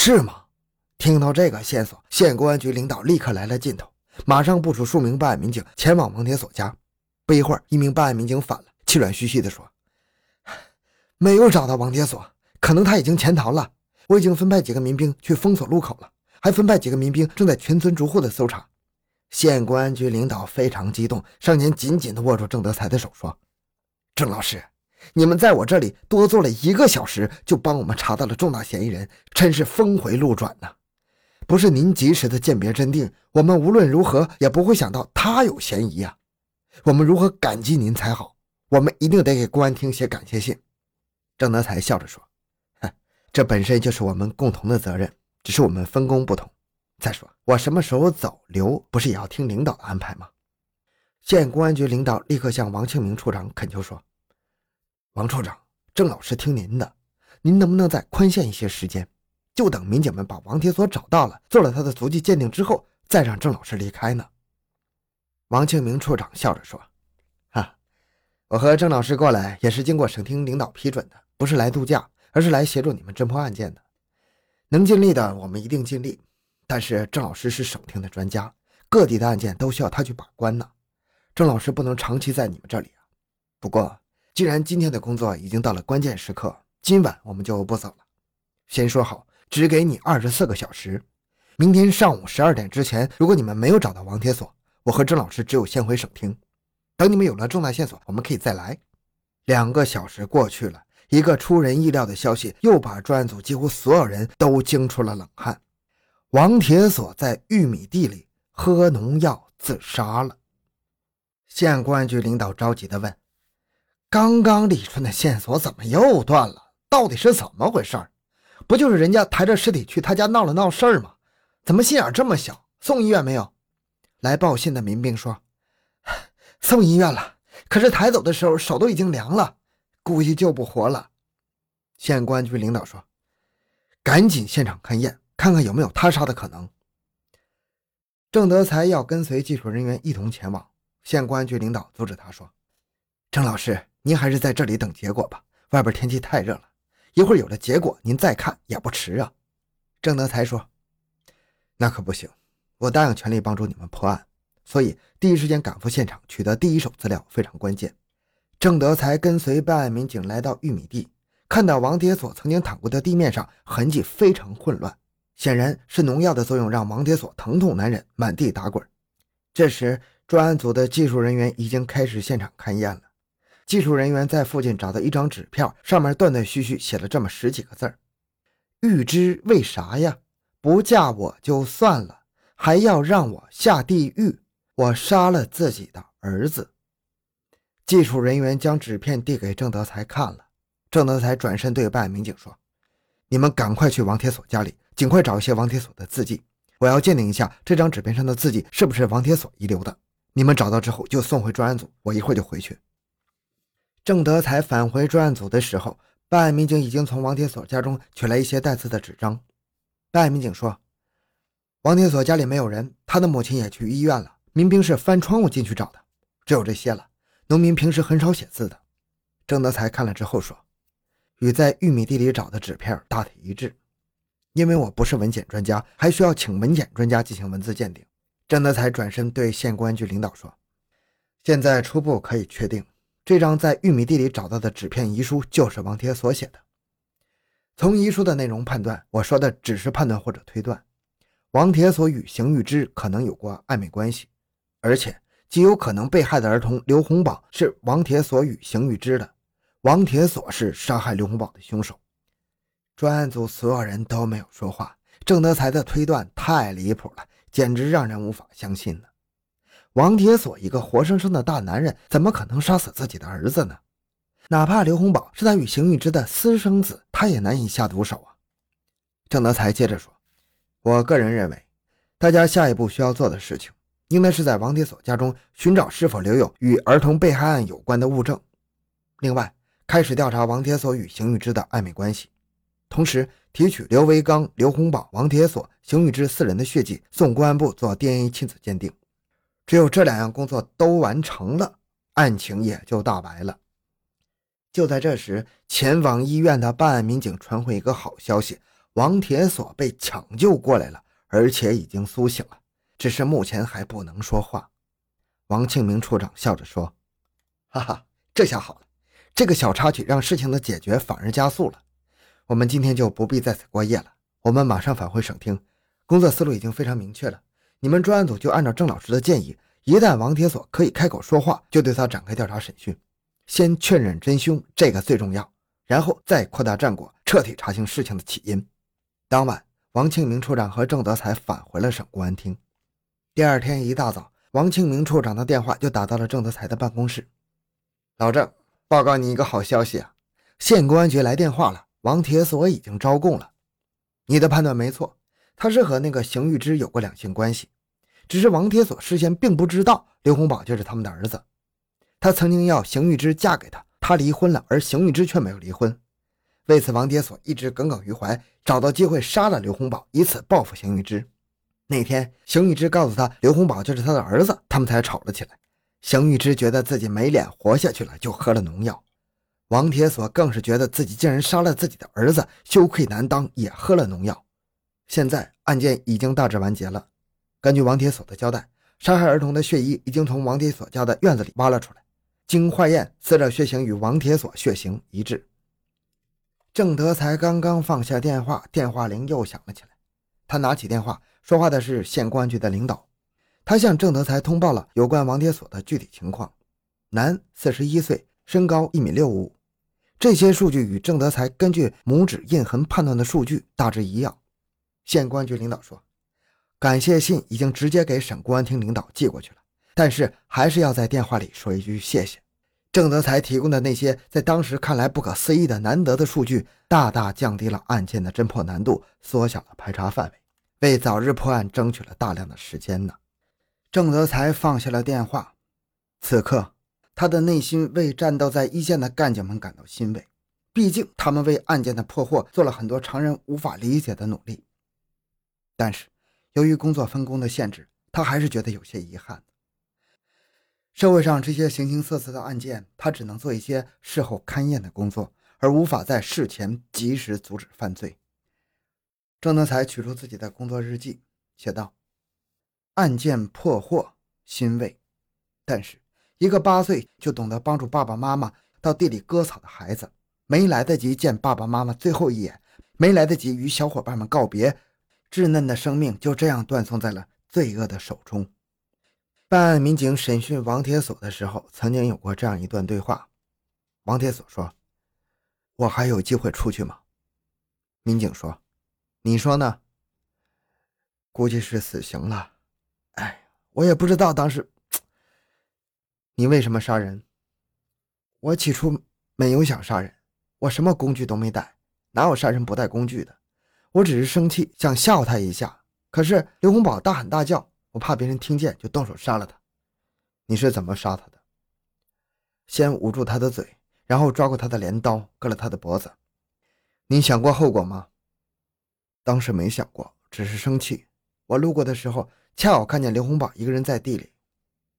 是吗？听到这个线索，县公安局领导立刻来了劲头，马上部署数名办案民警前往王铁锁家。不一会儿，一名办案民警返了，气喘吁吁地说：“没有找到王铁锁，可能他已经潜逃了。我已经分派几个民兵去封锁路口了，还分派几个民兵正在全村逐户的搜查。”县公安局领导非常激动，上前紧紧地握住郑德才的手，说：“郑老师。”你们在我这里多做了一个小时，就帮我们查到了重大嫌疑人，真是峰回路转呐！不是您及时的鉴别真定，我们无论如何也不会想到他有嫌疑呀。我们如何感激您才好？我们一定得给公安厅写感谢信。郑德才笑着说：“哼，这本身就是我们共同的责任，只是我们分工不同。再说，我什么时候走留，不是也要听领导的安排吗？”县公安局领导立刻向王庆明处长恳求说。王处长，郑老师听您的，您能不能再宽限一些时间，就等民警们把王铁锁找到了，做了他的足迹鉴定之后，再让郑老师离开呢？王庆明处长笑着说：“哈，我和郑老师过来也是经过省厅领导批准的，不是来度假，而是来协助你们侦破案件的。能尽力的，我们一定尽力。但是郑老师是省厅的专家，各地的案件都需要他去把关呢。郑老师不能长期在你们这里啊。不过。”既然今天的工作已经到了关键时刻，今晚我们就不走了。先说好，只给你二十四个小时。明天上午十二点之前，如果你们没有找到王铁锁，我和郑老师只有先回省厅。等你们有了重大线索，我们可以再来。两个小时过去了，一个出人意料的消息又把专案组几乎所有人都惊出了冷汗：王铁锁在玉米地里喝农药自杀了。县公安局领导着急地问。刚刚李春的线索怎么又断了？到底是怎么回事？不就是人家抬着尸体去他家闹了闹事儿吗？怎么心眼这么小？送医院没有？来报信的民兵说，送医院了，可是抬走的时候手都已经凉了，估计救不活了。县公安局领导说，赶紧现场勘验，看看有没有他杀的可能。郑德才要跟随技术人员一同前往，县公安局领导阻止他说，郑老师。您还是在这里等结果吧，外边天气太热了，一会儿有了结果，您再看也不迟啊。郑德才说：“那可不行，我答应全力帮助你们破案，所以第一时间赶赴现场，取得第一手资料非常关键。”郑德才跟随办案民警来到玉米地，看到王铁锁曾经躺过的地面上痕迹非常混乱，显然是农药的作用让王铁锁疼痛难忍，满地打滚。这时，专案组的技术人员已经开始现场勘验了。技术人员在附近找到一张纸片，上面断断续续写了这么十几个字儿：“欲知为啥呀？不嫁我就算了，还要让我下地狱。我杀了自己的儿子。”技术人员将纸片递给郑德才看了，郑德才转身对办案民警说：“你们赶快去王铁锁家里，尽快找一些王铁锁的字迹，我要鉴定一下这张纸片上的字迹是不是王铁锁遗留的。你们找到之后就送回专案组，我一会儿就回去。”郑德才返回专案组的时候，办案民警已经从王铁锁家中取来一些带字的纸张。办案民警说：“王铁锁家里没有人，他的母亲也去医院了。民兵是翻窗户进去找的，只有这些了。农民平时很少写字的。”郑德才看了之后说：“与在玉米地里找的纸片大体一致。因为我不是文检专家，还需要请文检专家进行文字鉴定。”郑德才转身对县公安局领导说：“现在初步可以确定。”这张在玉米地里找到的纸片遗书就是王铁锁写的。从遗书的内容判断，我说的只是判断或者推断，王铁锁与邢玉芝可能有过暧昧关系，而且极有可能被害的儿童刘洪宝是王铁锁与邢玉芝的，王铁锁是杀害刘洪宝的凶手。专案组所有人都没有说话，郑德才的推断太离谱了，简直让人无法相信呢。王铁锁一个活生生的大男人，怎么可能杀死自己的儿子呢？哪怕刘洪宝是他与邢玉芝的私生子，他也难以下毒手啊！郑德才接着说：“我个人认为，大家下一步需要做的事情，应该是在王铁锁家中寻找是否留有与儿童被害案有关的物证。另外，开始调查王铁锁与邢玉芝的暧昧关系，同时提取刘维刚、刘洪宝、王铁锁、邢玉芝四人的血迹，送公安部做 DNA 亲子鉴定。”只有这两样工作都完成了，案情也就大白了。就在这时，前往医院的办案民警传回一个好消息：王铁锁被抢救过来了，而且已经苏醒了，只是目前还不能说话。王庆明处长笑着说：“哈哈，这下好了，这个小插曲让事情的解决反而加速了。我们今天就不必在此过夜了，我们马上返回省厅。工作思路已经非常明确了，你们专案组就按照郑老师的建议，一旦王铁锁可以开口说话，就对他展开调查审讯，先确认真凶，这个最重要，然后再扩大战果，彻底查清事情的起因。”当晚，王庆明处长和郑德才返回了省公安厅。第二天一大早。王庆明处长的电话就打到了郑德才的办公室。老郑，报告你一个好消息啊！县公安局来电话了，王铁锁已经招供了。你的判断没错，他是和那个邢玉芝有过两性关系，只是王铁锁事先并不知道刘洪宝就是他们的儿子。他曾经要邢玉芝嫁给他，他离婚了，而邢玉芝却没有离婚。为此，王铁锁一直耿耿于怀，找到机会杀了刘洪宝，以此报复邢玉芝。那天，邢玉芝告诉他刘洪宝就是他的儿子，他们才吵了起来。邢玉芝觉得自己没脸活下去了，就喝了农药。王铁锁更是觉得自己竟然杀了自己的儿子，羞愧难当，也喝了农药。现在案件已经大致完结了。根据王铁锁的交代，杀害儿童的血衣已经从王铁锁家的院子里挖了出来，经化验，死者血型与王铁锁血型一致。郑德才刚刚放下电话，电话铃又响了起来。他拿起电话。说话的是县公安局的领导，他向郑德才通报了有关王铁锁的具体情况。男，四十一岁，身高一米六五。这些数据与郑德才根据拇指印痕判断的数据大致一样。县公安局领导说：“感谢信已经直接给省公安厅领导寄过去了，但是还是要在电话里说一句谢谢。郑德才提供的那些在当时看来不可思议的难得的数据，大大降低了案件的侦破难度，缩小了排查范围。”为早日破案争取了大量的时间呢。郑德才放下了电话，此刻他的内心为战斗在一线的干警们感到欣慰，毕竟他们为案件的破获做了很多常人无法理解的努力。但是由于工作分工的限制，他还是觉得有些遗憾。社会上这些形形色色的案件，他只能做一些事后勘验的工作，而无法在事前及时阻止犯罪。郑德才取出自己的工作日记，写道：“案件破获，欣慰。但是，一个八岁就懂得帮助爸爸妈妈到地里割草的孩子，没来得及见爸爸妈妈最后一眼，没来得及与小伙伴们告别，稚嫩的生命就这样断送在了罪恶的手中。”办案民警审讯王铁锁的时候，曾经有过这样一段对话。王铁锁说：“我还有机会出去吗？”民警说。你说呢？估计是死刑了。哎，我也不知道当时你为什么杀人。我起初没有想杀人，我什么工具都没带，哪有杀人不带工具的？我只是生气，想吓唬他一下。可是刘洪宝大喊大叫，我怕别人听见，就动手杀了他。你是怎么杀他的？先捂住他的嘴，然后抓过他的镰刀，割了他的脖子。你想过后果吗？当时没想过，只是生气。我路过的时候，恰好看见刘洪宝一个人在地里。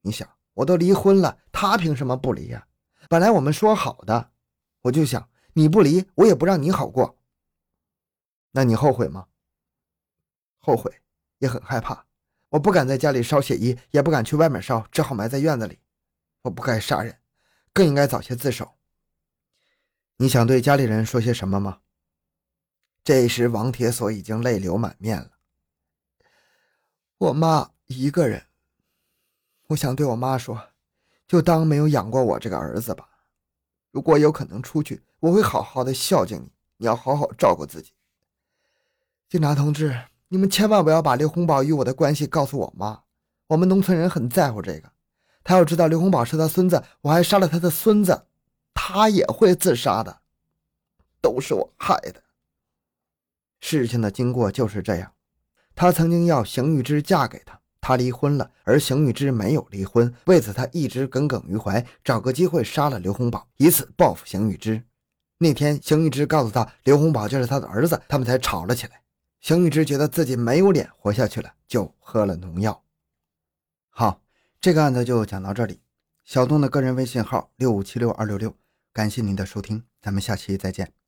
你想，我都离婚了，他凭什么不离呀？本来我们说好的，我就想你不离，我也不让你好过。那你后悔吗？后悔，也很害怕。我不敢在家里烧血衣，也不敢去外面烧，只好埋在院子里。我不该杀人，更应该早些自首。你想对家里人说些什么吗？这时，王铁锁已经泪流满面了。我妈一个人，我想对我妈说，就当没有养过我这个儿子吧。如果有可能出去，我会好好的孝敬你，你要好好照顾自己。警察同志，你们千万不要把刘洪宝与我的关系告诉我妈。我们农村人很在乎这个，他要知道刘洪宝是他孙子，我还杀了他的孙子，他也会自杀的，都是我害的。事情的经过就是这样，他曾经要邢玉芝嫁给他，他离婚了，而邢玉芝没有离婚，为此他一直耿耿于怀，找个机会杀了刘洪宝，以此报复邢玉芝。那天，邢玉芝告诉他刘洪宝就是他的儿子，他们才吵了起来。邢玉芝觉得自己没有脸活下去了，就喝了农药。好，这个案子就讲到这里。小东的个人微信号六五七六二六六，感谢您的收听，咱们下期再见。